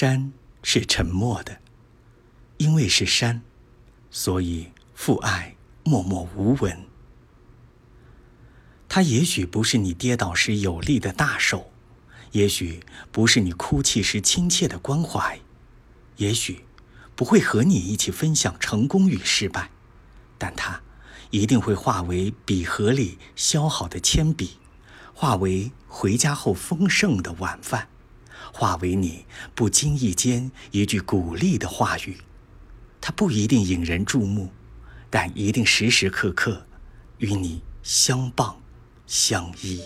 山是沉默的，因为是山，所以父爱默默无闻。它也许不是你跌倒时有力的大手，也许不是你哭泣时亲切的关怀，也许不会和你一起分享成功与失败，但它一定会化为笔盒里削好的铅笔，化为回家后丰盛的晚饭。化为你不经意间一句鼓励的话语，它不一定引人注目，但一定时时刻刻与你相伴相依。